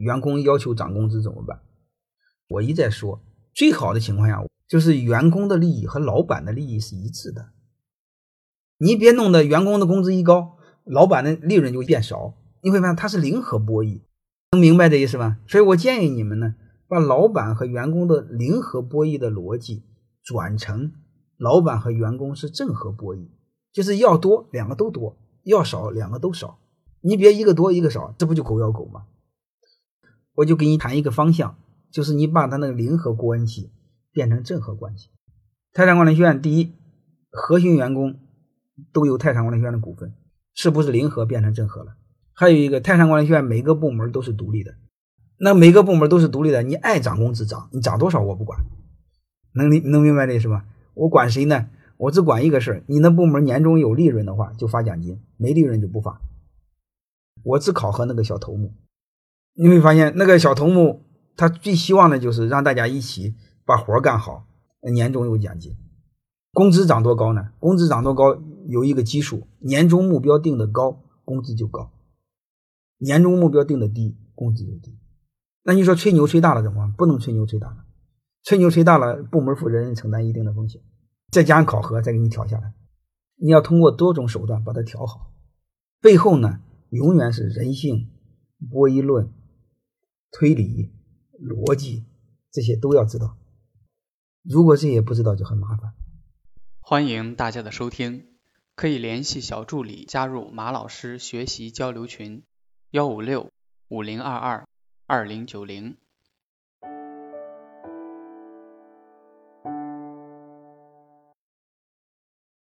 员工要求涨工资怎么办？我一再说，最好的情况下就是员工的利益和老板的利益是一致的。你别弄得员工的工资一高，老板的利润就变少，你会发现它是零和博弈，能明白这意思吗？所以我建议你们呢，把老板和员工的零和博弈的逻辑转成老板和员工是正和博弈，就是要多两个都多，要少两个都少。你别一个多一个少，这不就狗咬狗吗？我就给你谈一个方向，就是你把它那个零和关系变成正和关系。泰山管理学院第一，核心员工。都有泰山管理学院的股份，是不是零和变成正和了？还有一个，泰山管理学院每个部门都是独立的，那每个部门都是独立的，你爱涨工资涨，你涨多少我不管，能能能明白这是吧？我管谁呢？我只管一个事儿，你那部门年终有利润的话就发奖金，没利润就不发。我只考核那个小头目，你会发现那个小头目他最希望的就是让大家一起把活干好，年终有奖金。工资涨多高呢？工资涨多高有一个基数，年终目标定的高，工资就高；年终目标定的低，工资就低。那你说吹牛吹大了怎么办？不能吹牛吹大了，吹牛吹大了，部门负责人承担一定的风险，再加上考核，再给你调下来。你要通过多种手段把它调好，背后呢，永远是人性、博弈论、推理、逻辑这些都要知道。如果这些不知道，就很麻烦。欢迎大家的收听，可以联系小助理加入马老师学习交流群：幺五六五零二二二零九零。